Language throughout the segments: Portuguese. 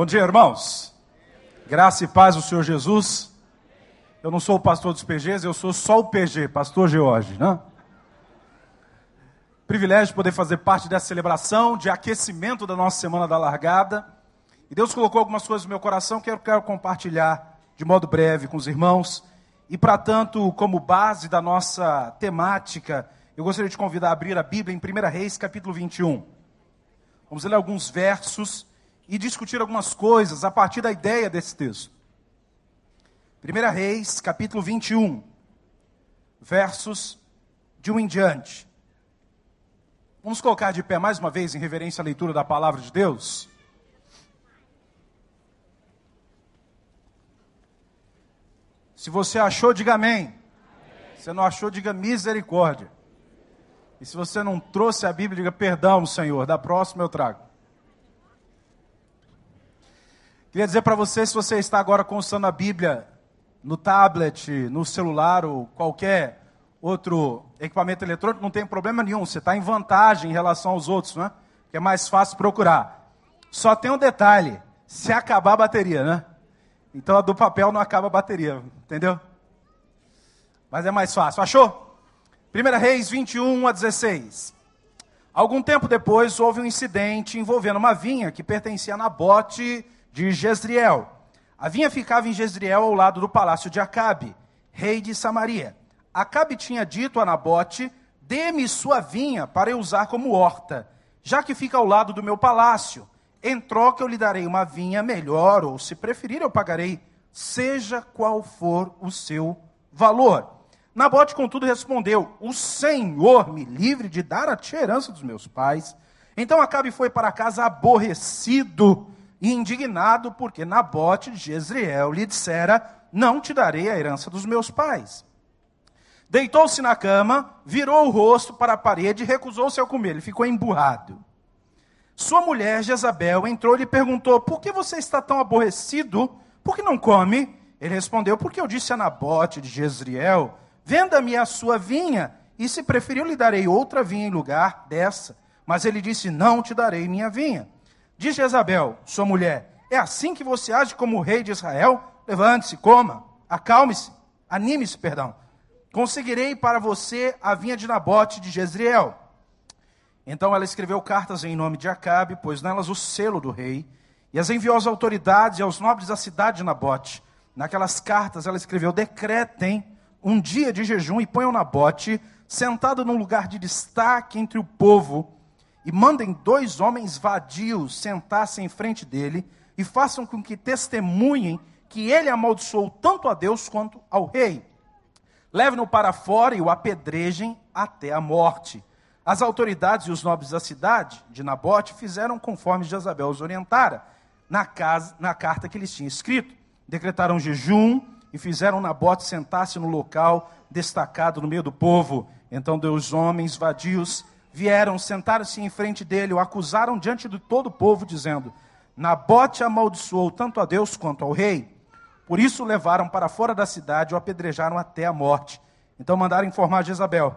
Bom dia, irmãos. Graça e paz do Senhor Jesus. Eu não sou o pastor dos PGs, eu sou só o PG, pastor George, né? Privilégio de poder fazer parte dessa celebração de aquecimento da nossa semana da largada. E Deus colocou algumas coisas no meu coração que eu quero compartilhar de modo breve com os irmãos. E para tanto, como base da nossa temática, eu gostaria de convidar a abrir a Bíblia em 1 Reis, capítulo 21. Vamos ler alguns versos e discutir algumas coisas a partir da ideia desse texto. 1 Reis, capítulo 21, versos de um em diante. Vamos colocar de pé mais uma vez em reverência à leitura da palavra de Deus. Se você achou, diga amém. amém. Se não achou, diga misericórdia. E se você não trouxe a Bíblia, diga perdão, Senhor. Da próxima eu trago. Queria dizer para você, se você está agora consultando a Bíblia no tablet, no celular ou qualquer outro equipamento eletrônico, não tem problema nenhum. Você está em vantagem em relação aos outros, né? Que é mais fácil procurar. Só tem um detalhe: se acabar a bateria, né? Então a do papel não acaba a bateria, entendeu? Mas é mais fácil. Achou? 1 Reis 21 a 16. Algum tempo depois houve um incidente envolvendo uma vinha que pertencia a Nabote de Jezreel. A vinha ficava em Jezreel ao lado do palácio de Acabe, rei de Samaria. Acabe tinha dito a Nabote: Dê-me sua vinha para eu usar como horta, já que fica ao lado do meu palácio. Em troca eu lhe darei uma vinha melhor, ou se preferir, eu pagarei, seja qual for o seu valor. Nabote, contudo, respondeu: O Senhor me livre de dar a herança dos meus pais. Então Acabe foi para casa aborrecido e indignado, porque Nabote de Jezreel lhe dissera: Não te darei a herança dos meus pais. Deitou-se na cama, virou o rosto para a parede e recusou-se a comer. Ele ficou emburrado. Sua mulher, Jezabel, entrou e lhe perguntou: Por que você está tão aborrecido? Por que não come? Ele respondeu: Porque eu disse a Nabote de Jezreel: Venda-me a sua vinha, e se preferir, lhe darei outra vinha em lugar dessa. Mas ele disse: Não te darei minha vinha. Diz Jezabel, sua mulher: É assim que você age como rei de Israel? Levante-se, coma, acalme-se, anime-se, perdão. Conseguirei para você a vinha de Nabote de Jezreel. Então ela escreveu cartas em nome de Acabe, pôs nelas o selo do rei, e as enviou às autoridades e aos nobres da cidade de Nabote. Naquelas cartas ela escreveu: decretem um dia de jejum e ponham Nabote sentado num lugar de destaque entre o povo e mandem dois homens vadios sentar-se em frente dele e façam com que testemunhem que ele amaldiçoou tanto a Deus quanto ao rei. Levem-no para fora e o apedrejem até a morte. As autoridades e os nobres da cidade de Nabote fizeram conforme Jezabel os orientara, na, casa, na carta que eles tinham escrito. Decretaram jejum e fizeram Nabote sentar-se no local destacado no meio do povo. Então dois homens vadios vieram, sentaram-se em frente dele, o acusaram diante de todo o povo, dizendo: Nabote amaldiçoou tanto a Deus quanto ao rei. Por isso o levaram para fora da cidade e o apedrejaram até a morte. Então mandaram informar Jezabel: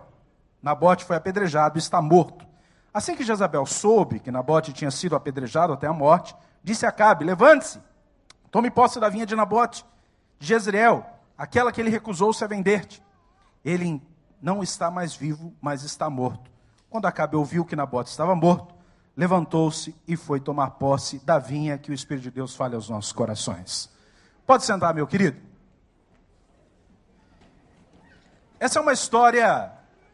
Nabote foi apedrejado e está morto. Assim que Jezabel soube que Nabote tinha sido apedrejado até a morte, disse a Acabe: Levante-se, tome posse da vinha de Nabote, de Jezreel, aquela que ele recusou-se a vender-te. Ele não está mais vivo, mas está morto. Quando Acabe ouviu que Nabote estava morto, levantou-se e foi tomar posse da vinha que o Espírito de Deus fale aos nossos corações. Pode sentar, meu querido. Essa é uma história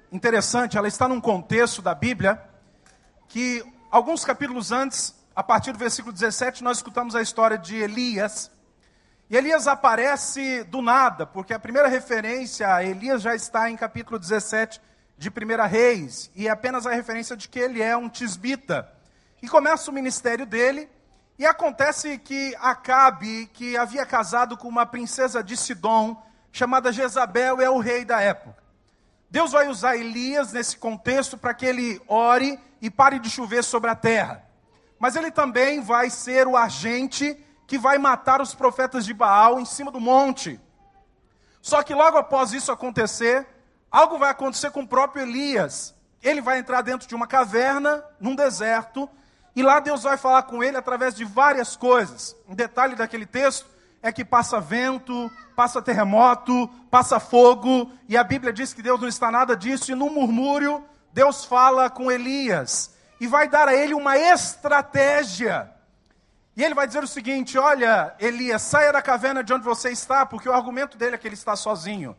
interessante, ela está num contexto da Bíblia que alguns capítulos antes, a partir do versículo 17, nós escutamos a história de Elias. E Elias aparece do nada, porque a primeira referência a Elias já está em capítulo 17 de 1 Reis, e é apenas a referência de que ele é um tisbita. E começa o ministério dele, e acontece que Acabe, que havia casado com uma princesa de Sidom, chamada Jezabel, é o rei da época. Deus vai usar Elias nesse contexto para que ele ore e pare de chover sobre a terra. Mas ele também vai ser o agente que vai matar os profetas de Baal em cima do monte. Só que logo após isso acontecer, algo vai acontecer com o próprio Elias. Ele vai entrar dentro de uma caverna, num deserto, E lá Deus vai falar com ele através de várias coisas. Um detalhe daquele texto é que passa vento, passa terremoto, passa fogo, e a Bíblia diz que Deus não está nada disso, e no murmúrio, Deus fala com Elias e vai dar a ele uma estratégia. E ele vai dizer o seguinte: Olha, Elias, saia da caverna de onde você está, porque o argumento dele é que ele está sozinho,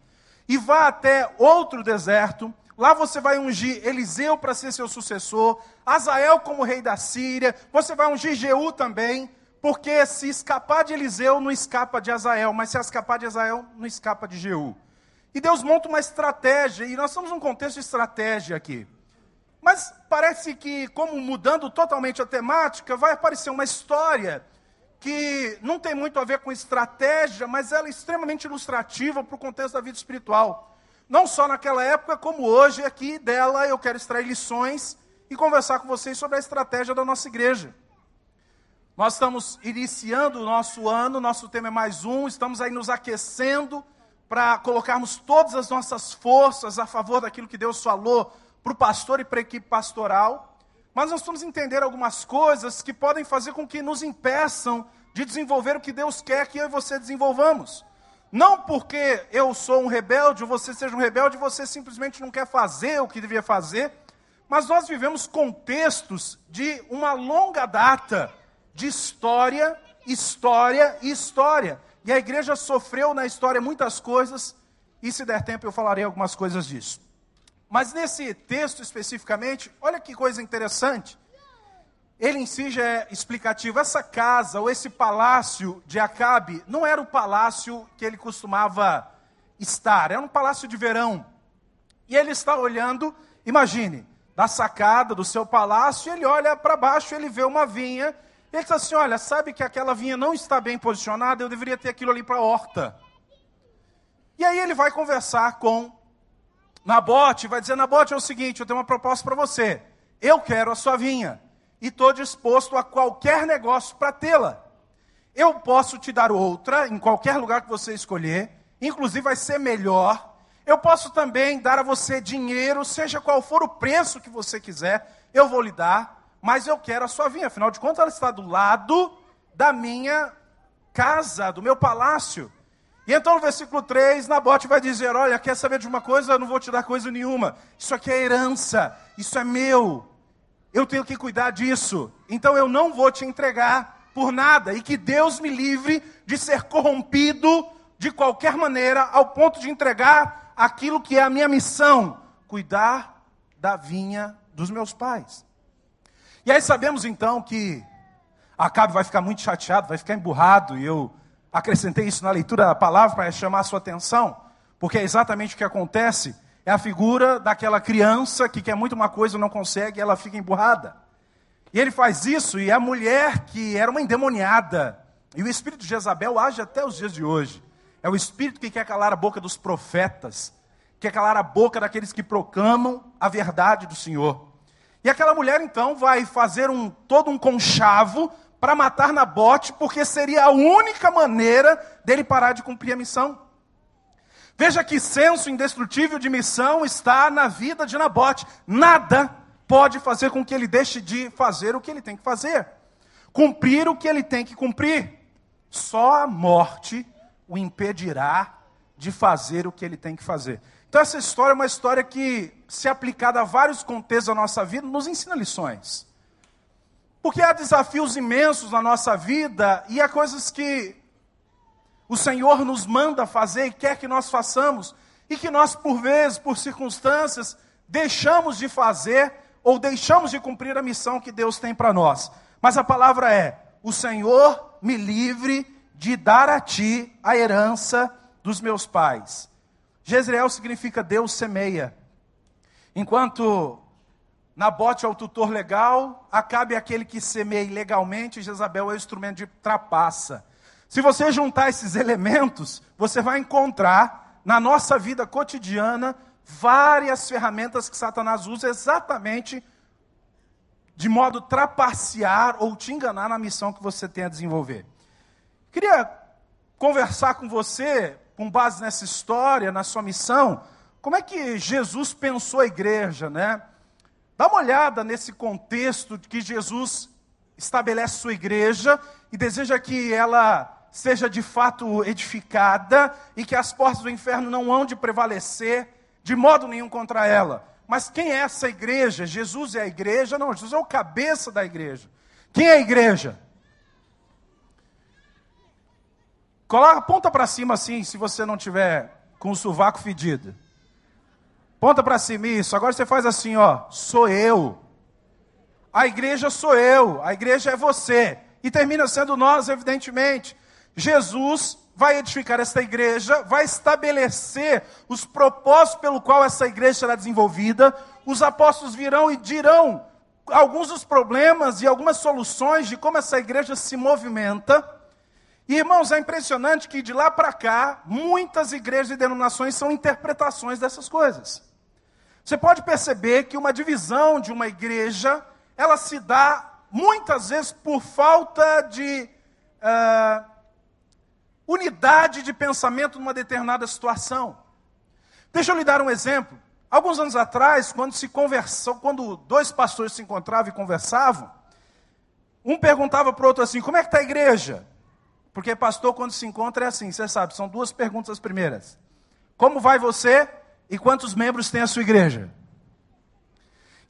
e vá até outro deserto. Lá você vai ungir Eliseu para ser seu sucessor, Azael como rei da Síria, você vai ungir Jeú também, porque se escapar de Eliseu, não escapa de Azael, mas se escapar de Azael, não escapa de Jeú. E Deus monta uma estratégia, e nós estamos num contexto de estratégia aqui. Mas parece que, como mudando totalmente a temática, vai aparecer uma história que não tem muito a ver com estratégia, mas ela é extremamente ilustrativa para o contexto da vida espiritual. Não só naquela época, como hoje, aqui dela eu quero extrair lições e conversar com vocês sobre a estratégia da nossa igreja. Nós estamos iniciando o nosso ano, nosso tema é mais um, estamos aí nos aquecendo para colocarmos todas as nossas forças a favor daquilo que Deus falou para o pastor e para a equipe pastoral. Mas nós vamos entender algumas coisas que podem fazer com que nos impeçam de desenvolver o que Deus quer que eu e você desenvolvamos. Não porque eu sou um rebelde, você seja um rebelde, você simplesmente não quer fazer o que devia fazer, mas nós vivemos contextos de uma longa data de história, história e história. E a igreja sofreu na história muitas coisas, e se der tempo eu falarei algumas coisas disso. Mas nesse texto especificamente, olha que coisa interessante. Ele em si já é explicativo. Essa casa, ou esse palácio de Acabe, não era o palácio que ele costumava estar, era um palácio de verão. E ele está olhando, imagine, da sacada do seu palácio, ele olha para baixo, ele vê uma vinha ele diz assim: Olha, sabe que aquela vinha não está bem posicionada, eu deveria ter aquilo ali para a horta. E aí ele vai conversar com Nabote, vai dizer: Nabote, é o seguinte, eu tenho uma proposta para você. Eu quero a sua vinha e estou disposto a qualquer negócio para tê-la. Eu posso te dar outra em qualquer lugar que você escolher, inclusive vai ser melhor. Eu posso também dar a você dinheiro, seja qual for o preço que você quiser, eu vou lhe dar mas eu quero a sua vinha. Afinal de contas, ela está do lado da minha casa, do meu palácio. E então no versículo 3, Nabote vai dizer: Olha, quer saber de uma coisa? Eu não vou te dar coisa nenhuma. Isso aqui é herança, isso é meu. Eu tenho que cuidar disso. Então eu não vou te entregar por nada. E que Deus me livre de ser corrompido de qualquer maneira, ao ponto de entregar aquilo que é a minha missão: cuidar da vinha dos meus pais. E aí sabemos então que Acabe vai ficar muito chateado, vai ficar emburrado, e eu acrescentei isso na leitura da palavra para chamar a sua atenção, porque é exatamente o que acontece. É a figura daquela criança que quer muito uma coisa e não consegue, ela fica emburrada. E ele faz isso, e a mulher que era uma endemoniada, e o espírito de Jezabel age até os dias de hoje. É o espírito que quer calar a boca dos profetas, quer calar a boca daqueles que proclamam a verdade do Senhor. E aquela mulher então vai fazer um todo um conchavo para matar Nabote, porque seria a única maneira dele parar de cumprir a missão. Veja que senso indestrutível de missão está na vida de Nabote. Nada pode fazer com que ele deixe de fazer o que ele tem que fazer, cumprir o que ele tem que cumprir. Só a morte o impedirá de fazer o que ele tem que fazer. Então, essa história é uma história que, se aplicada a vários contextos da nossa vida, nos ensina lições. Porque há desafios imensos na nossa vida e há coisas que o Senhor nos manda fazer e quer que nós façamos, e que nós, por vezes, por circunstâncias, deixamos de fazer ou deixamos de cumprir a missão que Deus tem para nós. Mas a palavra é: o Senhor me livre de dar a ti a herança dos meus pais. Jezreel significa Deus semeia. Enquanto Nabote é o tutor legal, Acabe é aquele que semeia ilegalmente, Jezabel é o instrumento de trapaça. Se você juntar esses elementos, você vai encontrar na nossa vida cotidiana várias ferramentas que Satanás usa exatamente de modo trapacear ou te enganar na missão que você tem a desenvolver. Queria conversar com você com base nessa história, na sua missão, como é que Jesus pensou a igreja, né? Dá uma olhada nesse contexto que Jesus estabelece sua igreja e deseja que ela seja de fato edificada e que as portas do inferno não hão de prevalecer de modo nenhum contra ela. Mas quem é essa igreja? Jesus é a igreja? Não, Jesus é o cabeça da igreja. Quem é a igreja? Coloca, ponta para cima assim, se você não tiver com o sovaco fedido. Ponta para cima isso. Agora você faz assim, ó, sou eu. A igreja sou eu, a igreja é você. E termina sendo nós, evidentemente. Jesus vai edificar esta igreja, vai estabelecer os propósitos pelo qual essa igreja será desenvolvida. Os apóstolos virão e dirão alguns dos problemas e algumas soluções de como essa igreja se movimenta. E, irmãos, é impressionante que de lá para cá, muitas igrejas e denominações são interpretações dessas coisas. Você pode perceber que uma divisão de uma igreja, ela se dá muitas vezes por falta de uh, unidade de pensamento numa determinada situação. Deixa eu lhe dar um exemplo. Alguns anos atrás, quando se conversou, quando dois pastores se encontravam e conversavam, um perguntava para o outro assim: como é que está a igreja? Porque pastor, quando se encontra, é assim, você sabe, são duas perguntas as primeiras. Como vai você e quantos membros tem a sua igreja?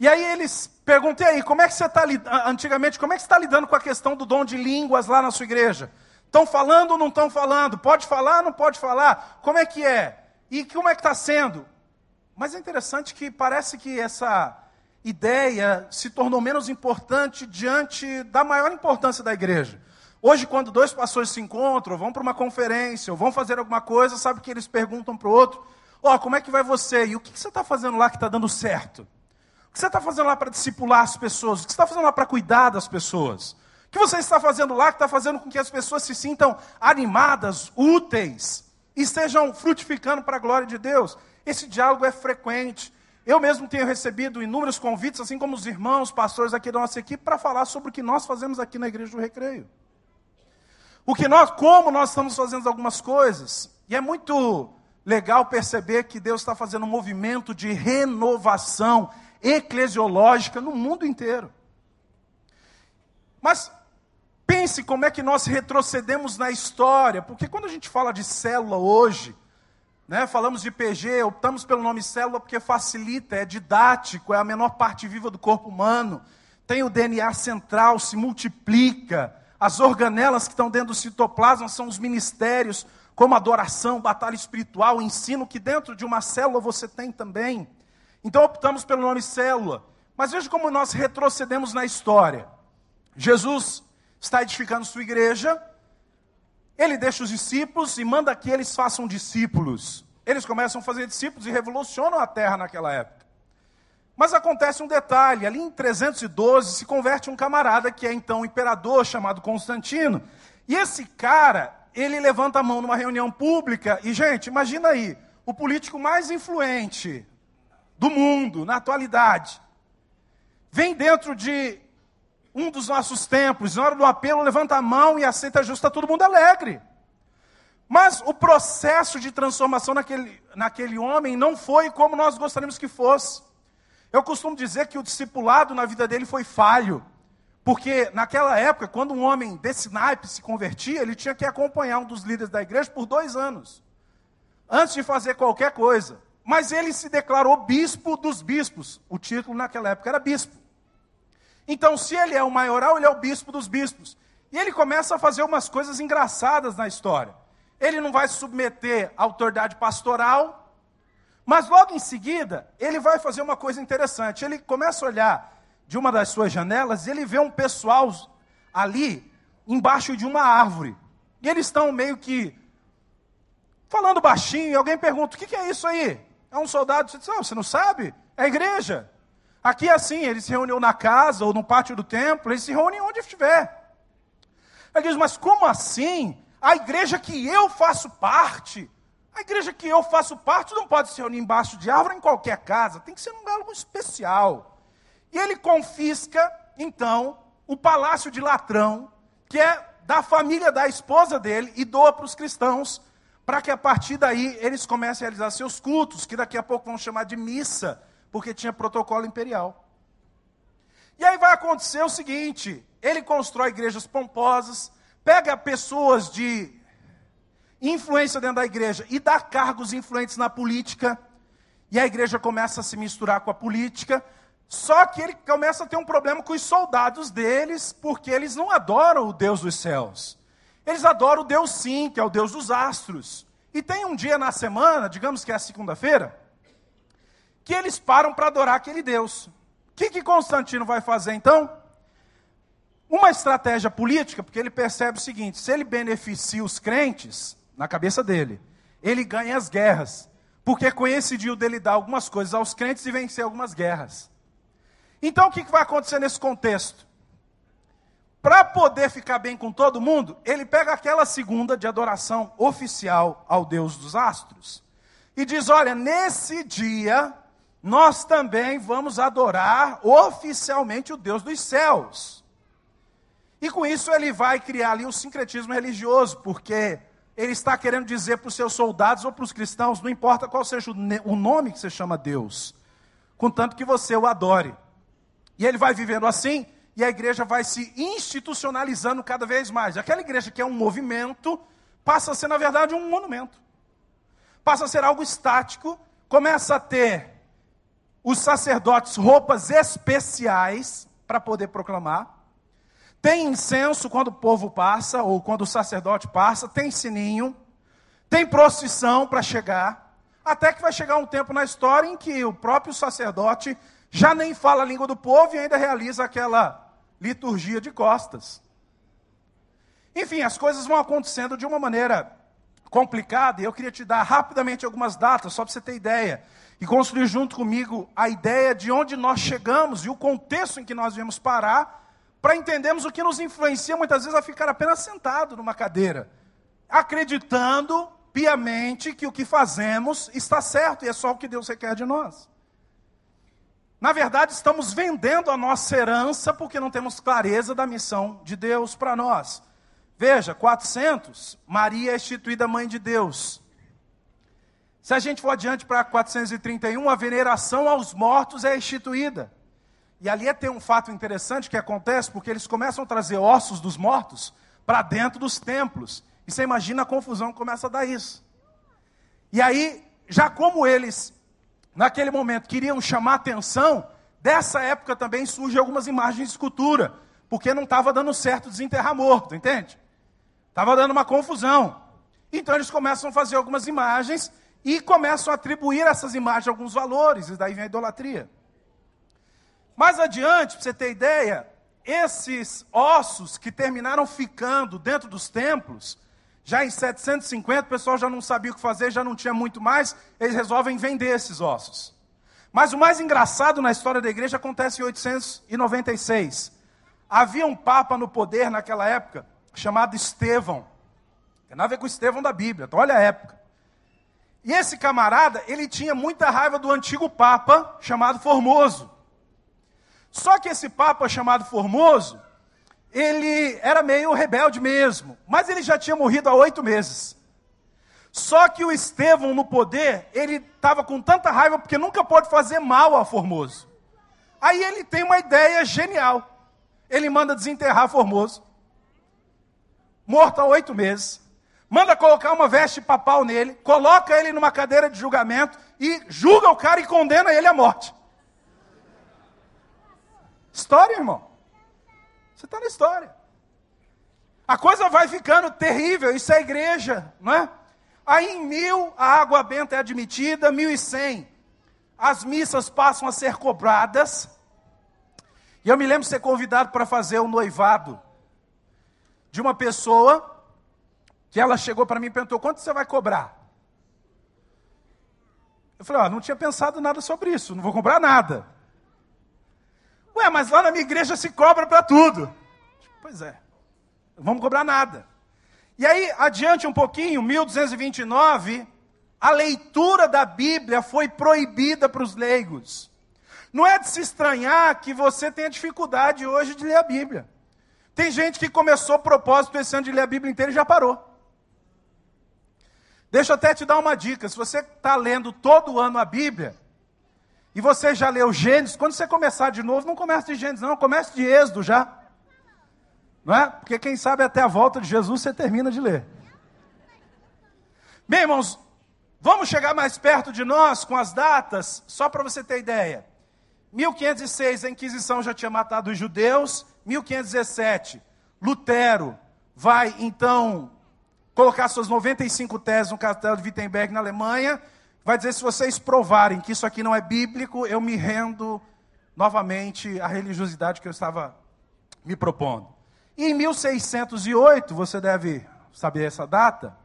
E aí eles perguntei aí, como é que você está antigamente, como é que está lidando com a questão do dom de línguas lá na sua igreja? Estão falando ou não estão falando? Pode falar ou não pode falar? Como é que é? E como é que está sendo? Mas é interessante que parece que essa ideia se tornou menos importante diante da maior importância da igreja. Hoje, quando dois pastores se encontram, vão para uma conferência, ou vão fazer alguma coisa, sabe que eles perguntam para o outro: Ó, oh, como é que vai você? E o que, você está fazendo lá que está dando certo? O que você está fazendo lá para discipular as pessoas? O que você está fazendo lá para cuidar das pessoas? O que você está fazendo lá que está fazendo com que as pessoas se sintam animadas, úteis e estejam frutificando para a glória de Deus? Esse diálogo é frequente. Eu mesmo tenho recebido inúmeros convites, assim como os irmãos, pastores aqui da nossa equipe, para falar sobre o que nós fazemos aqui na Igreja do Recreio. O que nós, como nós estamos fazendo algumas coisas. E é muito legal perceber que Deus está fazendo um movimento de renovação eclesiológica no mundo inteiro. Mas Pense como é que nós retrocedemos na história, porque quando a gente fala de célula hoje, né, falamos de PG, optamos pelo nome célula porque facilita, é didático, é a menor parte viva do corpo humano, tem o DNA central, se multiplica, as organelas que estão dentro do citoplasma são os ministérios, como adoração, batalha espiritual, ensino que dentro de uma célula você tem também. Então optamos pelo nome célula. Mas veja como nós retrocedemos na história. Jesus está edificando sua igreja, ele deixa os discípulos e manda que eles façam discípulos. Eles começam a fazer discípulos e revolucionam a terra naquela época. Mas acontece um detalhe: ali em 312 se converte um camarada que é então imperador chamado Constantino. E esse cara, ele levanta a mão numa reunião pública e, gente, imagina aí, o político mais influente do mundo na atualidade vem dentro de um dos nossos templos, na hora do apelo, levanta a mão e aceita justo, está todo mundo alegre. Mas o processo de transformação naquele, naquele homem não foi como nós gostaríamos que fosse. Eu costumo dizer que o discipulado na vida dele foi falho. Porque naquela época, quando um homem desse naipe se convertia, ele tinha que acompanhar um dos líderes da igreja por dois anos. Antes de fazer qualquer coisa. Mas ele se declarou bispo dos bispos. O título naquela época era bispo. Então, se ele é o maioral, ele é o bispo dos bispos. E ele começa a fazer umas coisas engraçadas na história. Ele não vai se submeter à autoridade pastoral, mas logo em seguida, ele vai fazer uma coisa interessante. Ele começa a olhar de uma das suas janelas ele vê um pessoal ali embaixo de uma árvore. E eles estão meio que falando baixinho, e alguém pergunta: o que, é isso aí? É um soldado. Você diz: oh, você não sabe? É a igreja. Aqui é assim, ele se reuniu na casa ou no pátio do templo, ele se reúne onde estiver. Ele diz, mas como assim? A igreja que eu faço parte, a igreja que eu faço parte não pode se reunir embaixo de árvore em qualquer casa, tem que ser num algo especial. E ele confisca, então, o palácio de Latrão, que é da família da esposa dele, e doa para os cristãos, para que a partir daí eles comecem a realizar seus cultos, que daqui a pouco vão chamar de missa, porque tinha protocolo imperial. E aí vai acontecer o seguinte: ele constrói igrejas pomposas, pega pessoas de influência dentro da igreja e dá cargos influentes na política, e a igreja começa a se misturar com a política. Só que ele começa a ter um problema com os soldados deles, porque eles não adoram o Deus dos céus. Eles adoram o Deus sim, que é o Deus dos astros. E tem um dia na semana, digamos que é a segunda-feira, que eles param para adorar aquele Deus. O que, que Constantino vai fazer então? Uma estratégia política, porque ele percebe o seguinte: se ele beneficia os crentes, na cabeça dele, ele ganha as guerras, porque coincidiu dele dar algumas coisas aos crentes e vencer algumas guerras. Então o que, vai acontecer nesse contexto? Para poder ficar bem com todo mundo, ele pega aquela segunda de adoração oficial ao Deus dos astros e diz: Olha, nesse dia nós também vamos adorar oficialmente o Deus dos céus. E com isso ele vai criar ali o sincretismo religioso, porque ele está querendo dizer para os seus soldados ou para os cristãos, não importa qual seja o nome que você chama Deus, contanto que você o adore. E ele vai vivendo assim, e a igreja vai se institucionalizando cada vez mais. Aquela igreja que é um movimento, passa a ser, na verdade, um monumento. Passa a ser algo estático, começa a ter os sacerdotes roupas especiais para poder proclamar. Tem incenso quando o povo passa, ou quando o sacerdote passa, tem sininho, tem procissão para chegar, até que vai chegar um tempo na história em que o próprio sacerdote já nem fala a língua do povo e ainda realiza aquela liturgia de costas. Enfim, as coisas vão acontecendo de uma maneira complicada, e eu queria te dar rapidamente algumas datas, só para você ter ideia, e construir junto comigo a ideia de onde nós chegamos e o contexto em que nós viemos parar, para entendermos o que nos influencia muitas vezes a ficar apenas sentado numa cadeira, acreditando piamente que o que fazemos está certo e é só o que Deus requer de nós. Na verdade, estamos vendendo a nossa herança porque não temos clareza da missão de Deus para nós. Veja, 400, Maria é instituída mãe de Deus. Se a gente for adiante para 431, a veneração aos mortos é instituída. E ali é ter um fato interessante que acontece, porque eles começam a trazer ossos dos mortos para dentro dos templos. E você imagina a confusão que começa a dar isso. E aí, já como eles naquele momento queriam chamar atenção, dessa época também surgem algumas imagens de escultura, porque não estava dando certo desenterrar morto, entende? Estava dando uma confusão. Então eles começam a fazer algumas imagens e começam a atribuir a essas imagens alguns valores, e daí vem a idolatria. Mais adiante, para você ter ideia, esses ossos que terminaram ficando dentro dos templos, já em 750, o pessoal já não sabia o que fazer, já não tinha muito mais, eles resolvem vender esses ossos. Mas o mais engraçado na história da igreja acontece em 896. Havia um papa no poder naquela época, chamado Estevão. Tem nada a ver com Estevão da Bíblia, então olha a época. E esse camarada, ele tinha muita raiva do antigo papa, chamado Formoso. Só que esse papa chamado Formoso, ele era meio rebelde mesmo, mas ele já tinha morrido há oito meses. Só que o Estevão no poder, ele estava com tanta raiva porque nunca pode fazer mal a Formoso. Aí ele tem uma ideia genial. Ele manda desenterrar Formoso, morto há oito meses. Manda colocar uma veste papal nele, coloca ele numa cadeira de julgamento e julga o cara e condena ele à morte. História, irmão. Você está na história. A coisa vai ficando terrível, isso é igreja, não é? Aí em mil a água benta é admitida, mil e cem as missas passam a ser cobradas. E eu me lembro de ser convidado para fazer um noivado de uma pessoa que ela chegou para mim e perguntou: quanto você vai cobrar? Eu falei: ó, não tinha pensado nada sobre isso, não vou cobrar nada. Ué, mas lá na minha igreja se cobra para tudo. Pois é, não vamos cobrar nada. E aí, adiante um pouquinho, 1229, a leitura da Bíblia foi proibida para os leigos. Não é de se estranhar que você tenha dificuldade hoje de ler a Bíblia. Tem gente que começou o propósito esse ano de ler a Bíblia inteira e já parou. Deixa eu até te dar uma dica: se você está lendo todo ano a Bíblia, e você já leu Gênesis, quando você começar de novo, não comece de Gênesis, não, comece de Êxodo já. Não é? Porque quem sabe até a volta de Jesus você termina de ler. Bem, irmãos, vamos chegar mais perto de nós com as datas, só para você ter ideia. 1506, a Inquisição já tinha matado os judeus. 1517, Lutero vai então colocar suas 95 teses no castelo de Wittenberg, na Alemanha. Vai dizer: se vocês provarem que isso aqui não é bíblico, eu me rendo novamente à religiosidade que eu estava me propondo. E em 1608, você deve saber essa data,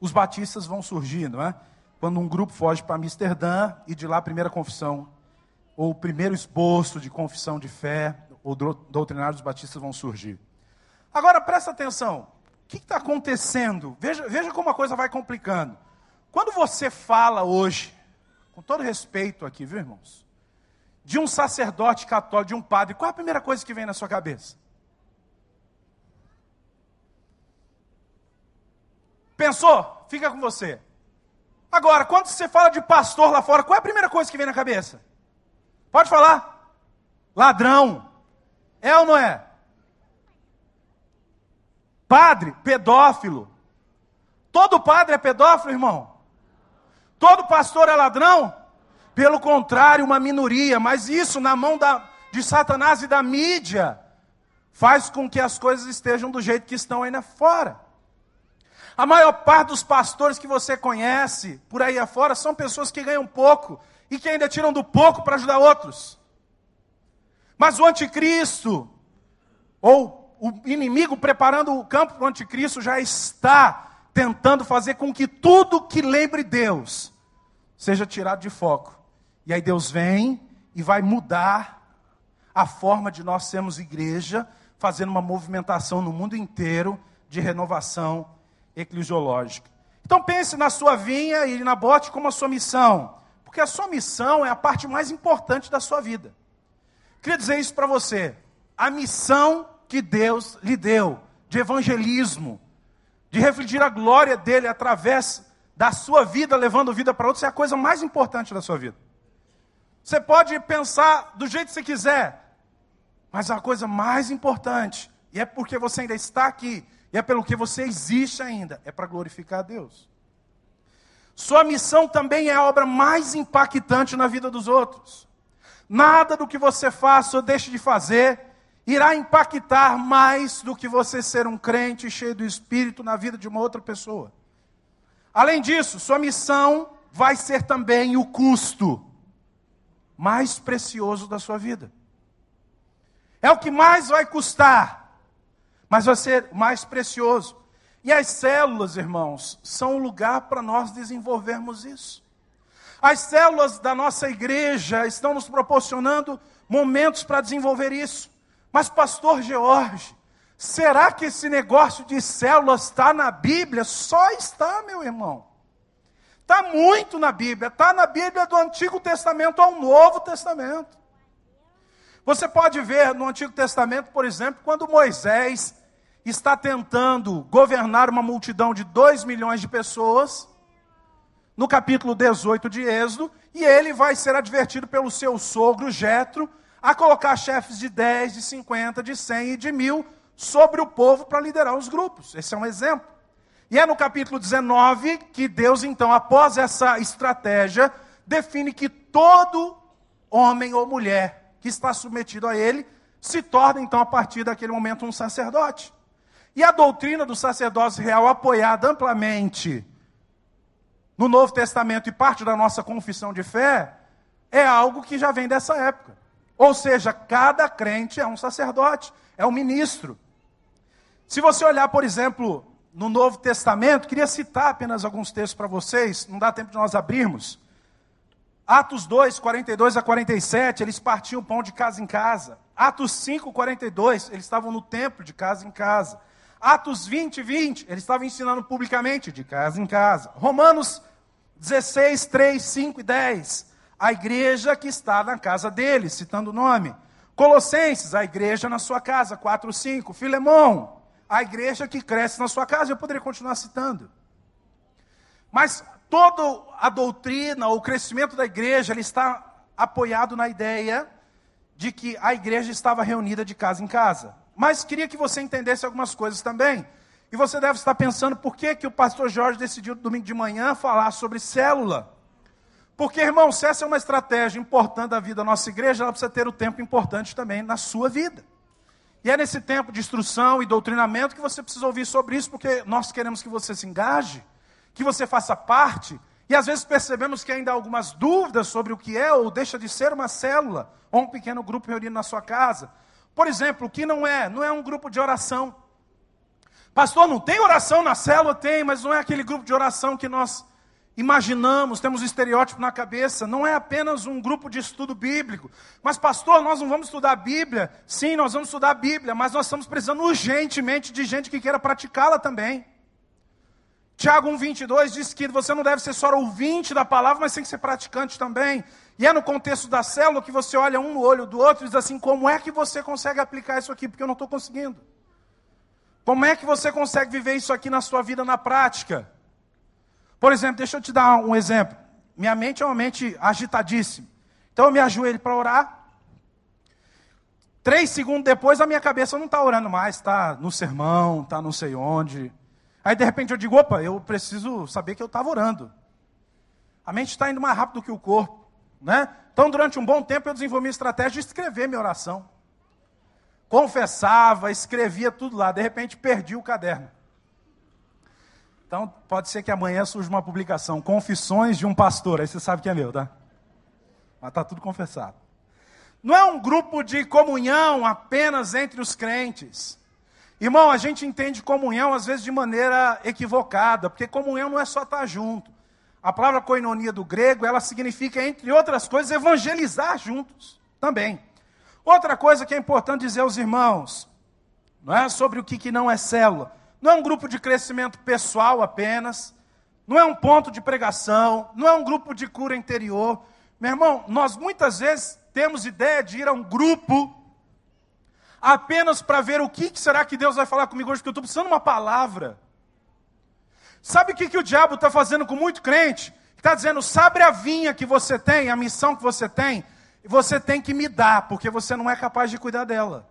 os batistas vão surgir, não é? Quando um grupo foge para Amsterdã e de lá a primeira confissão, ou o primeiro exposto de confissão de fé, ou doutrinário dos batistas vão surgir. Agora presta atenção, o que está acontecendo? Veja, veja como a coisa vai complicando. Quando você fala hoje, com todo respeito aqui, viu irmãos? De um sacerdote católico, de um padre, qual é a primeira coisa que vem na sua cabeça? Pensou? Fica com você. Agora, quando você fala de pastor lá fora, qual é a primeira coisa que vem na cabeça? Pode falar. Ladrão. É ou não é? Padre, pedófilo. Todo padre é pedófilo, irmão? Todo pastor é ladrão? Pelo contrário, uma minoria, mas isso na mão da, de Satanás e da mídia faz com que as coisas estejam do jeito que estão aí fora. A maior parte dos pastores que você conhece por aí afora são pessoas que ganham pouco e que ainda tiram do pouco para ajudar outros. Mas o anticristo, ou o inimigo preparando o campo para o anticristo, já está tentando fazer com que tudo que lembre Deus seja tirado de foco. E aí Deus vem e vai mudar a forma de nós sermos igreja, fazendo uma movimentação no mundo inteiro de renovação eclesiológica. Então pense na sua vinha e na bote como a sua missão, porque a sua missão é a parte mais importante da sua vida. Queria dizer isso para você. A missão que Deus lhe deu de evangelismo, de refletir a glória dele através da sua vida, levando vida para outros, é a coisa mais importante da sua vida. Você pode pensar do jeito que você quiser, mas a coisa mais importante, e é porque você ainda está aqui, e é pelo que você existe ainda, é para glorificar a Deus. Sua missão também é a obra mais impactante na vida dos outros. Nada do que você faça ou deixe de fazer irá impactar mais do que você ser um crente cheio do Espírito na vida de uma outra pessoa. Além disso, sua missão vai ser também o custo mais precioso da sua vida. É o que mais vai custar mas vai ser mais precioso. E as células, irmãos, são o lugar para nós desenvolvermos isso. As células da nossa igreja estão nos proporcionando momentos para desenvolver isso. Mas, pastor George, será que esse negócio de células está na Bíblia? Só está, meu irmão. Está muito na Bíblia. Está na Bíblia do Antigo Testamento ao Novo Testamento. Você pode ver no Antigo Testamento, por exemplo, quando Moisés está tentando governar uma multidão de 2 milhões de pessoas, no capítulo 18 de Êxodo, e ele vai ser advertido pelo seu sogro Jetro a colocar chefes de 10, de 50, de 100 e de mil sobre o povo para liderar os grupos. Esse é um exemplo. E é no capítulo 19 que Deus, então, após essa estratégia, define que todo homem ou mulher que está submetido a ele se torna, então, a partir daquele momento, um sacerdote. E a doutrina do sacerdócio real, apoiada amplamente no Novo Testamento e parte da nossa confissão de fé, é algo que já vem dessa época. Ou seja, cada crente é um sacerdote, é um ministro. Se você olhar, por exemplo, no Novo Testamento, queria citar apenas alguns textos para vocês, não dá tempo de nós abrirmos. Atos 2, 42 a 47, eles partiam pão de casa em casa. Atos 5, 42, eles estavam no templo de casa em casa. Atos 20, 20, ele estava ensinando publicamente, de casa em casa. Romanos 16, 3, 5 e 10, a igreja que está na casa dele, citando o nome. Colossenses, a igreja na sua casa, 4, 5. Filemão, a igreja que cresce na sua casa. Eu poderia continuar citando. Mas toda a doutrina, o crescimento da igreja, ele está apoiado na ideia de que a igreja estava reunida de casa em casa. mas queria que você entendesse algumas coisas também. E você deve estar pensando por que, que o pastor Jorge decidiu domingo de manhã falar sobre célula. Porque, irmão, se essa é uma estratégia importante da vida da nossa igreja, ela precisa ter o tempo importante também na sua vida. E é nesse tempo de instrução e doutrinamento que você precisa ouvir sobre isso, porque nós queremos que você se engaje, que você faça parte, e às vezes percebemos que ainda há algumas dúvidas sobre o que é ou deixa de ser uma célula, ou um pequeno grupo reunido na sua casa. Por exemplo, o que não é? Não é um grupo de oração. Pastor, não tem oração na célula? Tem, mas não é aquele grupo de oração que nós imaginamos, temos um estereótipo na cabeça. Não é apenas um grupo de estudo bíblico. Mas, pastor, nós não vamos estudar a Bíblia? Sim, nós vamos estudar a Bíblia, mas nós estamos precisando urgentemente de gente que queira praticá-la também. Tiago 1,22 diz que você não deve ser só ouvinte da palavra, mas tem que ser praticante também. E é no contexto da célula que você olha um no olho do outro e diz assim: como é que você consegue aplicar isso aqui? Porque eu não estou conseguindo. Como é que você consegue viver isso aqui na sua vida na prática? Por exemplo, deixa eu te dar um exemplo. Minha mente é uma mente agitadíssima. Então eu me ajoelho para orar. Três segundos depois a minha cabeça não está orando mais, está no sermão, está não sei onde. Aí de repente eu digo, opa, eu preciso saber que eu estava orando. A mente está indo mais rápido que o corpo. Né? Então durante um bom tempo eu desenvolvi uma estratégia de escrever minha oração confessava, escrevia tudo lá, de repente perdi o caderno. Então, pode ser que amanhã surja uma publicação, Confissões de um Pastor, aí você sabe que é meu, tá? Mas está tudo confessado. Não é um grupo de comunhão apenas entre os crentes. Irmão, a gente entende comunhão às vezes de maneira equivocada, porque comunhão não é só estar junto. A palavra coinonia do grego, ela significa, entre outras coisas, evangelizar juntos também. Outra coisa que é importante dizer aos irmãos, não é sobre o que, que não é célula. Não é um grupo de crescimento pessoal apenas, não é um ponto de pregação, não é um grupo de cura interior. Meu irmão, nós muitas vezes temos ideia de ir a um grupo apenas para ver o que, será que Deus vai falar comigo hoje, porque eu estou precisando de uma palavra. Sabe o que, que o diabo está fazendo com muito crente? Está dizendo, sabe a vinha que você tem, a missão que você tem? E você tem que me dar, porque você não é capaz de cuidar dela.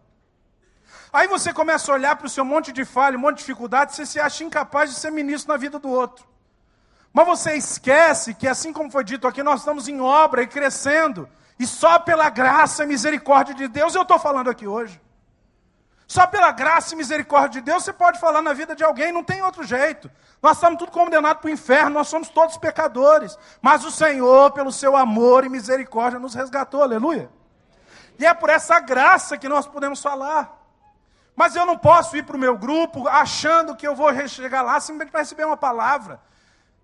Aí você começa a olhar para o seu monte de falha, um monte de dificuldade, você se acha incapaz de ser ministro na vida do outro. Mas você esquece que, assim como foi dito aqui, nós estamos em obra e crescendo. E só pela graça e misericórdia de Deus eu estou falando aqui hoje. Só pela graça e misericórdia de Deus você pode falar na vida de alguém, não tem outro jeito. Nós estamos tudo condenados para o inferno, nós somos todos pecadores. Mas o Senhor, pelo seu amor e misericórdia, nos resgatou, aleluia. E é por essa graça que nós podemos falar. Mas eu não posso ir para o meu grupo achando que eu vou chegar lá simplesmente para receber uma palavra.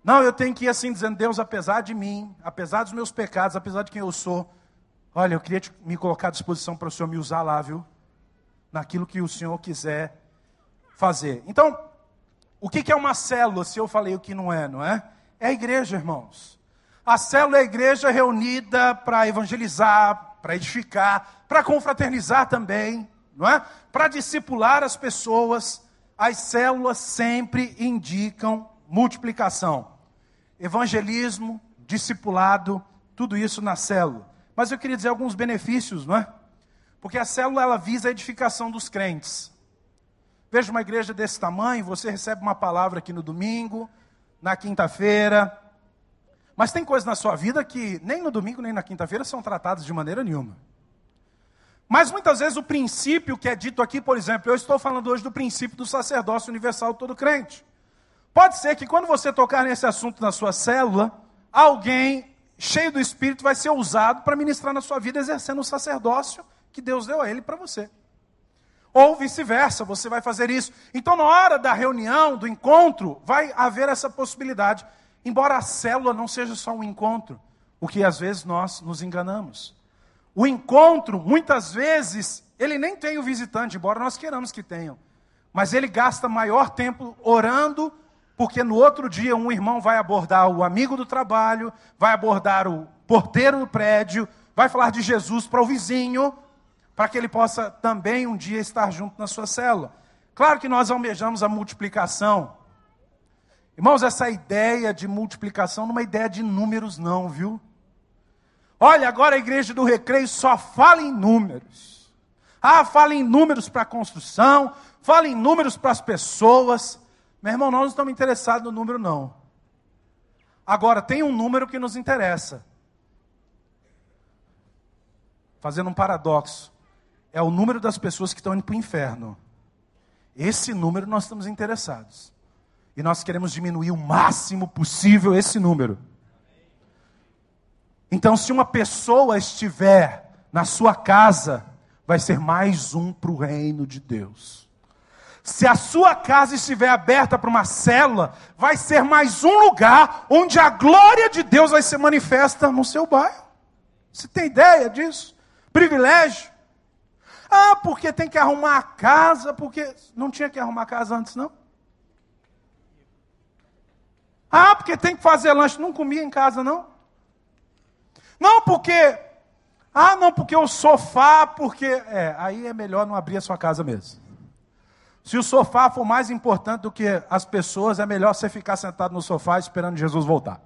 Não, eu tenho que ir assim dizendo, Deus, apesar de mim, apesar dos meus pecados, apesar de quem eu sou, olha, eu queria te, me colocar à disposição para o Senhor me usar lá, viu? naquilo que o Senhor quiser fazer. Então, o que é uma célula, se eu falei o que não é, não é? É a igreja, irmãos. A célula é a igreja reunida para evangelizar, para edificar, para confraternizar também, não é? Para discipular as pessoas. As células sempre indicam multiplicação. Evangelismo, discipulado, tudo isso na célula. Mas eu queria dizer alguns benefícios, não é? Porque a célula ela visa a edificação dos crentes. Veja uma igreja desse tamanho, você recebe uma palavra aqui no domingo, na quinta-feira. Mas tem coisas na sua vida que nem no domingo nem na quinta-feira são tratadas de maneira nenhuma. Mas muitas vezes o princípio que é dito aqui, por exemplo, eu estou falando hoje do princípio do sacerdócio universal de todo crente. Pode ser que quando você tocar nesse assunto na sua célula, alguém cheio do Espírito vai ser usado para ministrar na sua vida, exercendo o sacerdócio que Deus deu a ele para você. Ou vice-versa, você vai fazer isso. Então, na hora da reunião, do encontro, vai haver essa possibilidade. Embora a célula não seja só um encontro, o que às vezes nós nos enganamos. O encontro, muitas vezes, ele nem tem o visitante, embora nós queiramos que tenham. Mas ele gasta maior tempo orando, porque no outro dia um irmão vai abordar o amigo do trabalho, vai abordar o porteiro do prédio, vai falar de Jesus para o vizinho, para que ele possa também um dia estar junto na sua célula. Claro que nós almejamos a multiplicação. Irmãos, essa ideia de multiplicação não é uma ideia de números, não, viu? Olha, agora a igreja do recreio só fala em números. Ah, fala em números para a construção, fala em números para as pessoas. Meu irmão, nós não estamos interessados no número, não. Agora, tem um número que nos interessa. Fazendo um paradoxo. É o número das pessoas que estão indo para o inferno. Esse número nós estamos interessados. E nós queremos diminuir o máximo possível esse número. Então, se uma pessoa estiver na sua casa, vai ser mais um para o reino de Deus. Se a sua casa estiver aberta para uma célula, vai ser mais um lugar onde a glória de Deus vai ser manifesta no seu bairro. Você tem ideia disso? Privilégio. Ah, porque tem que arrumar a casa, porque não tinha que arrumar a casa antes, não? Ah, porque tem que fazer lanche, não comia em casa, não? Não, porque. Ah, não, porque o sofá, porque. É, aí é melhor não abrir a sua casa mesmo. Se o sofá for mais importante do que as pessoas, é melhor você ficar sentado no sofá esperando Jesus voltar.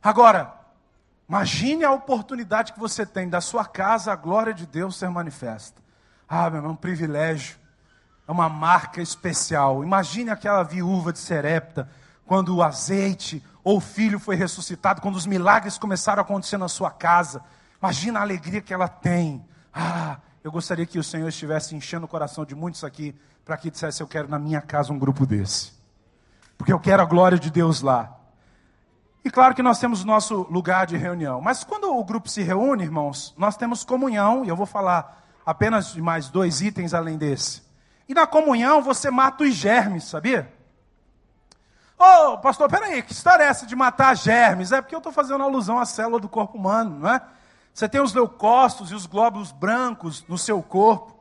Agora, imagine a oportunidade que você tem da sua casa, a glória de Deus ser manifesta. Ah, meu irmão, um privilégio. É uma marca especial. Imagine aquela viúva de Serepta, quando o azeite, ou o filho foi ressuscitado, quando os milagres começaram a acontecer na sua casa. Imagina a alegria que ela tem. Ah, eu gostaria que o Senhor estivesse enchendo o coração de muitos aqui, para que dissesse: Eu quero na minha casa um grupo desse. Porque eu quero a glória de Deus lá. E claro que nós temos o nosso lugar de reunião. Mas quando o grupo se reúne, irmãos, nós temos comunhão, e eu vou falar apenas de mais dois itens além desse. E na comunhão você mata os germes, sabia? Ô, oh, pastor, peraí, que história é essa de matar germes? É porque eu estou fazendo alusão à célula do corpo humano, não é? Você tem os leucócitos e os glóbulos brancos no seu corpo,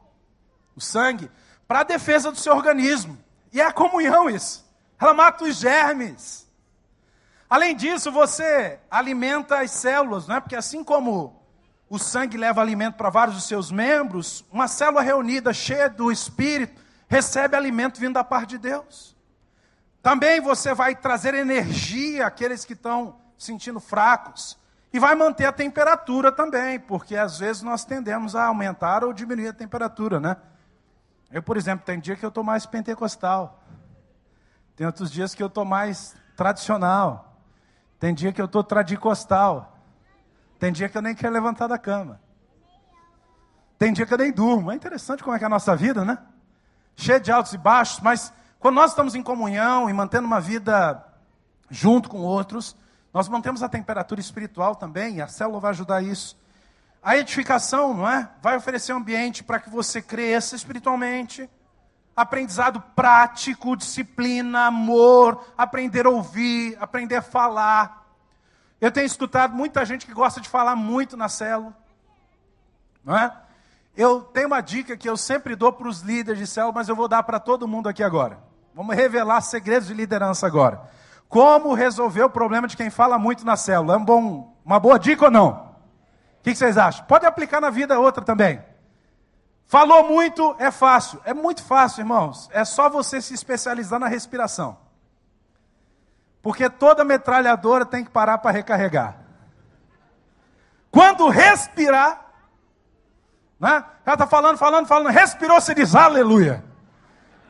o sangue, para a defesa do seu organismo. E é a comunhão isso. Ela mata os germes. Além disso, você alimenta as células, não é? Porque assim como o sangue leva alimento para vários dos seus membros, uma célula reunida, cheia do Espírito, recebe alimento vindo da parte de Deus. Também você vai trazer energia àqueles que estão sentindo fracos. E vai manter a temperatura também, porque às vezes nós tendemos a aumentar ou diminuir a temperatura, né? Eu, por exemplo, tem dia que eu estou mais pentecostal. Tem outros dias que eu estou mais tradicional. Tem dia que eu estou tradicostal. Tem dia que eu nem quero levantar da cama. Tem dia que eu nem durmo. É interessante como é que é a nossa vida, né? Cheia de altos e baixos, mas quando nós estamos em comunhão e mantendo uma vida junto com outros, nós mantemos a temperatura espiritual também, e a célula vai ajudar isso. A edificação, não é? Vai oferecer um ambiente para que você cresça espiritualmente. Aprendizado prático, disciplina, amor, aprender a ouvir, aprender a falar. Eu tenho escutado muita gente que gosta de falar muito na célula. Não é? Eu tenho uma dica que eu sempre dou para os líderes de célula, mas eu vou dar para todo mundo aqui agora. Vamos revelar segredos de liderança agora. Como resolver o problema de quem fala muito na célula? É um bom, uma boa dica ou não? O que vocês acham? Pode aplicar na vida outra também. Falou muito, é fácil. É muito fácil, irmãos. É só você se especializar na respiração. Porque toda metralhadora tem que parar para recarregar. Quando respirar, né? Ela está falando, falando, falando, respirou, você diz aleluia.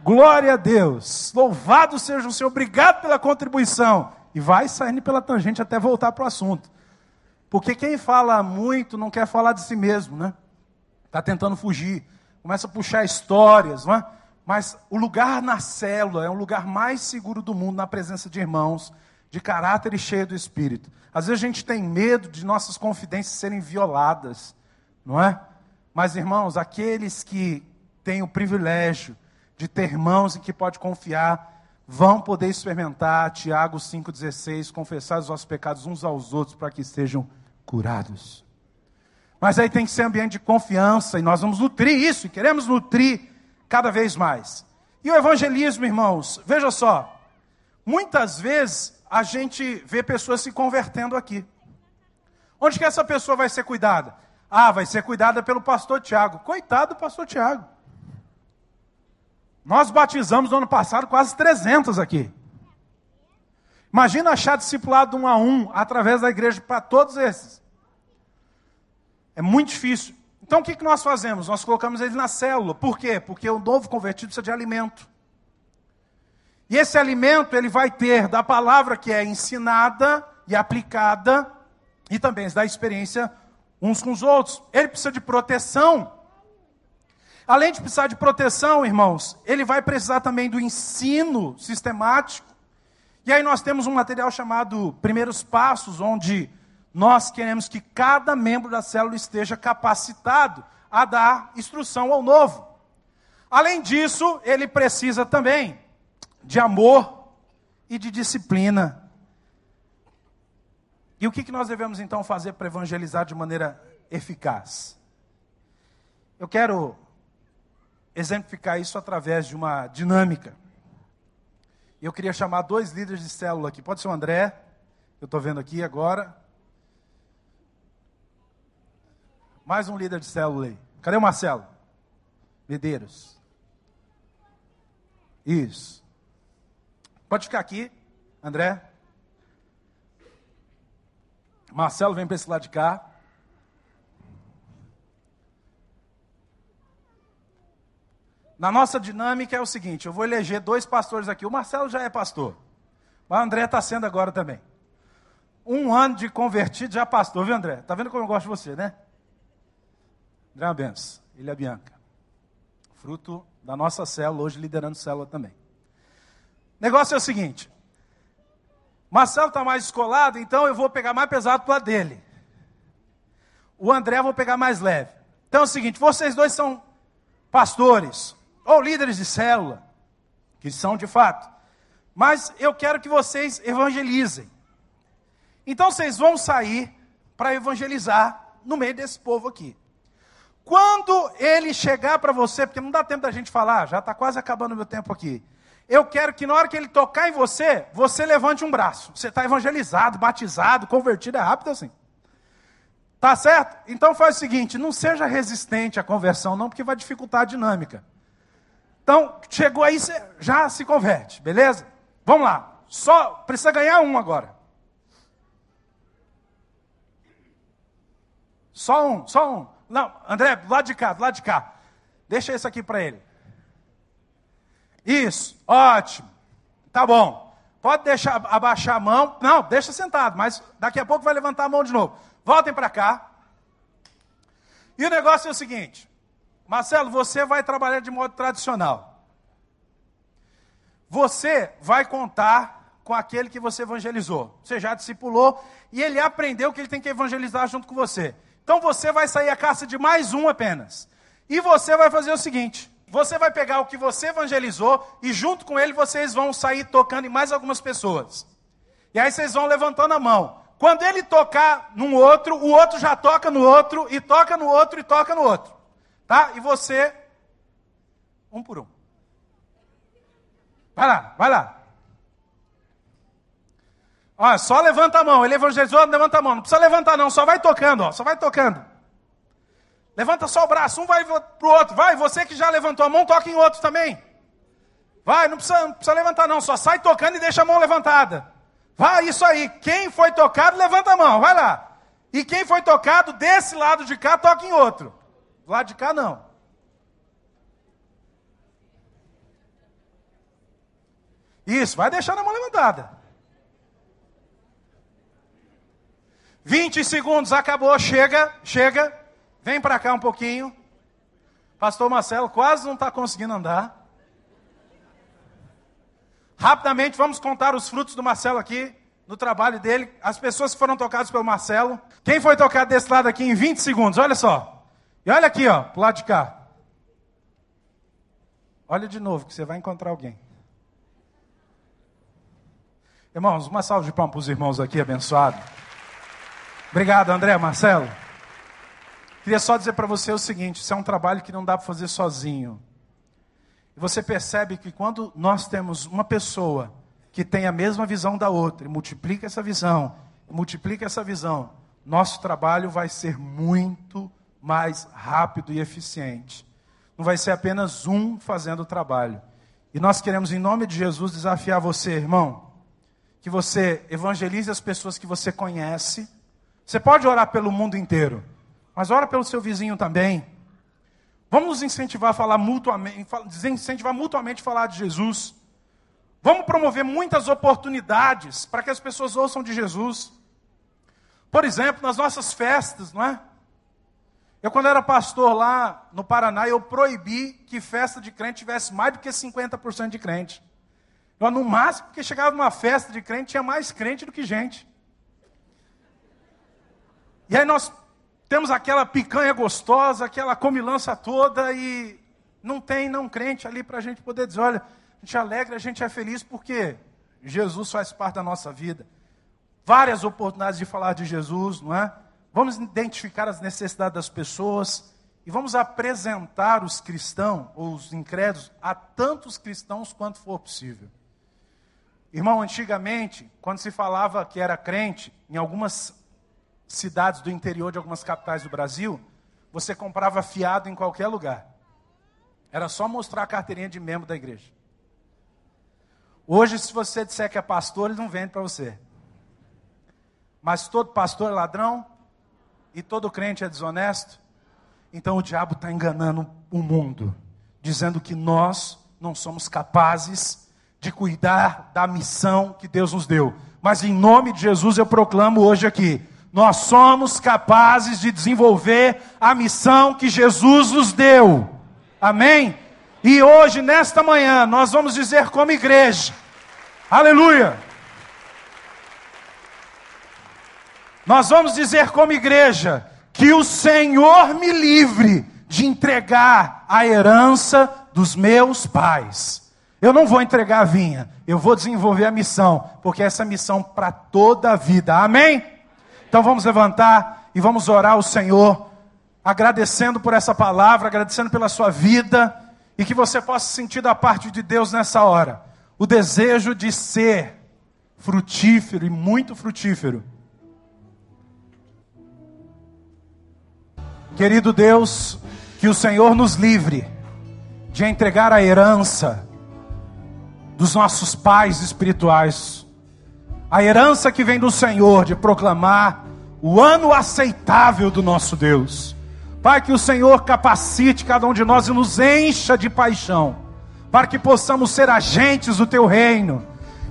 Glória a Deus. Louvado seja o Senhor. Obrigado pela contribuição. E vai saindo pela tangente até voltar para o assunto. Porque quem fala muito não quer falar de si mesmo, né? Está tentando fugir. Começa a puxar histórias, não é? Mas o lugar na célula é o lugar mais seguro do mundo, na presença de irmãos, de caráter e cheio do Espírito. Às vezes a gente tem medo de nossas confidências serem violadas, não é? Mas, irmãos, aqueles que têm o privilégio de ter irmãos em que pode confiar, vão poder experimentar, Tiago 5,16, confessar os vossos pecados uns aos outros para que sejam curados. Mas aí tem que ser ambiente de confiança, e nós vamos nutrir isso, e queremos nutrir cada vez mais. E o evangelismo, irmãos, veja só, muitas vezes a gente vê pessoas se convertendo aqui. Onde que essa pessoa vai ser cuidada? Ah, vai ser cuidada pelo pastor Tiago. Coitado do pastor Tiago. Nós batizamos no ano passado quase 300 aqui. Imagina achar discipulado um a um através da igreja para todos esses. É muito difícil. Então o que, que nós fazemos? Nós colocamos ele na célula. Por quê? Porque o novo convertido precisa de alimento. E esse alimento ele vai ter da palavra que é ensinada e aplicada e também da experiência uns com os outros. Ele precisa de proteção. Além de precisar de proteção, irmãos, ele vai precisar também do ensino sistemático. E aí nós temos um material chamado Primeiros Passos, onde nós queremos que cada membro da célula esteja capacitado a dar instrução ao novo. Além disso, ele precisa também de amor e de disciplina. E o que, que nós devemos então fazer para evangelizar de maneira eficaz? Eu quero exemplificar isso através de uma dinâmica. Eu queria chamar dois líderes de célula aqui. Pode ser o André, eu estou vendo aqui agora. Mais um líder de célula aí. Cadê o Marcelo? Medeiros. Isso. Pode ficar aqui, André. Marcelo vem para esse lado de cá. Na nossa dinâmica é o seguinte: eu vou eleger dois pastores aqui. O Marcelo já é pastor, o André está sendo agora também. Um ano de convertido já pastor, viu, André? Tá vendo como eu gosto de você, né? André é benção. Ele é Bianca. Fruto da nossa célula, hoje liderando célula também. O negócio é o seguinte: Marcelo está mais escolado, então eu vou pegar mais pesado para dele. O André eu vou pegar mais leve. Então é o seguinte: vocês dois são pastores ou líderes de célula, que são de fato. Mas eu quero que vocês evangelizem. Então vocês vão sair para evangelizar no meio desse povo aqui. Quando ele chegar para você, porque não dá tempo da gente falar, já está quase acabando o meu tempo aqui. Eu quero que na hora que ele tocar em você, você levante um braço. Você está evangelizado, batizado, convertido, é rápido assim. Tá certo? Então faz o seguinte: não seja resistente à conversão, não, porque vai dificultar a dinâmica. Então, chegou aí, você já se converte, beleza? Vamos lá. Só precisa ganhar um agora. Só um, só um. Não, André, do lado de cá, do lado de cá. Deixa isso aqui para ele. Isso, ótimo. Tá bom. Pode deixar abaixar a mão. Não, deixa sentado, mas daqui a pouco vai levantar a mão de novo. Voltem para cá. E o negócio é o seguinte: Marcelo, você vai trabalhar de modo tradicional. Você vai contar com aquele que você evangelizou. Você já discipulou e ele aprendeu que ele tem que evangelizar junto com você. Então você vai sair a caça de mais um apenas. E você vai fazer o seguinte: você vai pegar o que você evangelizou e junto com ele vocês vão sair tocando em mais algumas pessoas. E aí vocês vão levantando a mão. Quando ele tocar num outro, o outro já toca no outro, e toca no outro, e toca no outro. Tá? E você, um por um. Vai lá, vai lá. Olha, só levanta a mão. Ele evangelizou, levanta a mão. Não precisa levantar, não. Só vai tocando, ó. Só vai tocando. Levanta só o braço. Um vai pro outro. Vai, você que já levantou a mão, toca em outro também. Vai, não precisa, não precisa levantar, não. Só sai tocando e deixa a mão levantada. Vai, isso aí. Quem foi tocado, levanta a mão. Vai lá. E quem foi tocado desse lado de cá, toca em outro. Do lado de cá, não. Isso, vai deixando a mão levantada. 20 segundos, acabou, chega, chega. Vem para cá um pouquinho. Pastor Marcelo quase não está conseguindo andar. Rapidamente, vamos contar os frutos do Marcelo aqui, no trabalho dele. As pessoas que foram tocadas pelo Marcelo. Quem foi tocado desse lado aqui em 20 segundos? Olha só. E olha aqui, ó, pro lado de cá. Olha de novo, que você vai encontrar alguém. Irmãos, uma salva de palmas para os irmãos aqui, abençoado. Obrigado, André, Marcelo. Queria só dizer para você o seguinte: isso é um trabalho que não dá para fazer sozinho. E você percebe que quando nós temos uma pessoa que tem a mesma visão da outra, e multiplica essa visão, multiplica essa visão, nosso trabalho vai ser muito mais rápido e eficiente. Não vai ser apenas um fazendo o trabalho. E nós queremos, em nome de Jesus, desafiar você, irmão, que você evangelize as pessoas que você conhece você pode orar pelo mundo inteiro, Mas ora pelo seu vizinho também. Vamos nos incentivar a falar mutuamente, incentivar mutuamente a falar de Jesus. Vamos promover muitas oportunidades para que as pessoas ouçam de Jesus. Por exemplo, nas nossas festas, não é? Eu, quando era pastor lá no Paraná, eu proibi que festa de crente tivesse mais do que 50% de crente. Eu, no máximo, porque chegava numa festa de crente, tinha mais crente do que gente. E aí nós temos aquela picanha gostosa, aquela comilança toda e não tem não crente ali para a gente poder dizer, olha, a gente é alegre, a gente é feliz porque Jesus faz parte da nossa vida. Várias oportunidades de falar de Jesus, não é? Vamos identificar as necessidades das pessoas e vamos apresentar os cristãos, ou os incrédulos, a tantos cristãos quanto for possível. Irmão, antigamente, quando se falava que era crente, em algumas cidades do interior de algumas capitais do Brasil, você comprava fiado em qualquer lugar. Era só mostrar a carteirinha de membro da igreja. Hoje, se você disser que é pastor, ele não vende para você. Mas todo pastor é ladrão e todo crente é desonesto. Então o diabo está enganando o mundo, dizendo que nós não somos capazes de cuidar da missão que Deus nos deu. Mas em nome de Jesus eu proclamo hoje aqui: nós somos capazes de desenvolver a missão que Jesus nos deu. Amém? E hoje, nesta manhã, nós vamos dizer como igreja: Aleluia! Nós vamos dizer como igreja que o Senhor me livre de entregar a herança dos meus pais. Eu não vou entregar a vinha, eu vou desenvolver a missão, porque essa é missão para toda a vida. Amém? Então vamos levantar e vamos orar ao Senhor, agradecendo por essa palavra, agradecendo pela sua vida, e que você possa sentir da parte de Deus nessa hora o desejo de ser frutífero e muito frutífero. Querido Deus, que o Senhor nos livre de entregar a herança dos nossos pais espirituais a herança que vem do Senhor de proclamar o ano aceitável do nosso Deus. Pai, que o Senhor capacite cada um de nós e nos encha de paixão, para que possamos ser agentes do teu reino.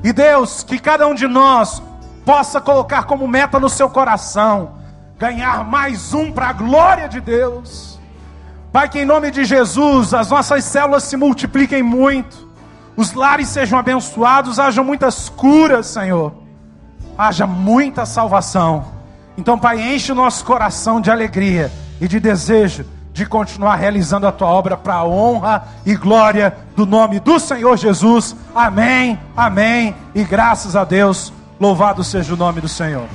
E Deus, que cada um de nós possa colocar como meta no seu coração ganhar mais um para a glória de Deus. Pai, que em nome de Jesus as nossas células se multipliquem muito, os lares sejam abençoados, haja muitas curas, Senhor haja muita salvação. Então, Pai, enche o nosso coração de alegria e de desejo de continuar realizando a tua obra para a honra e glória do nome do Senhor Jesus. Amém, amém. E graças a Deus, louvado seja o nome do Senhor.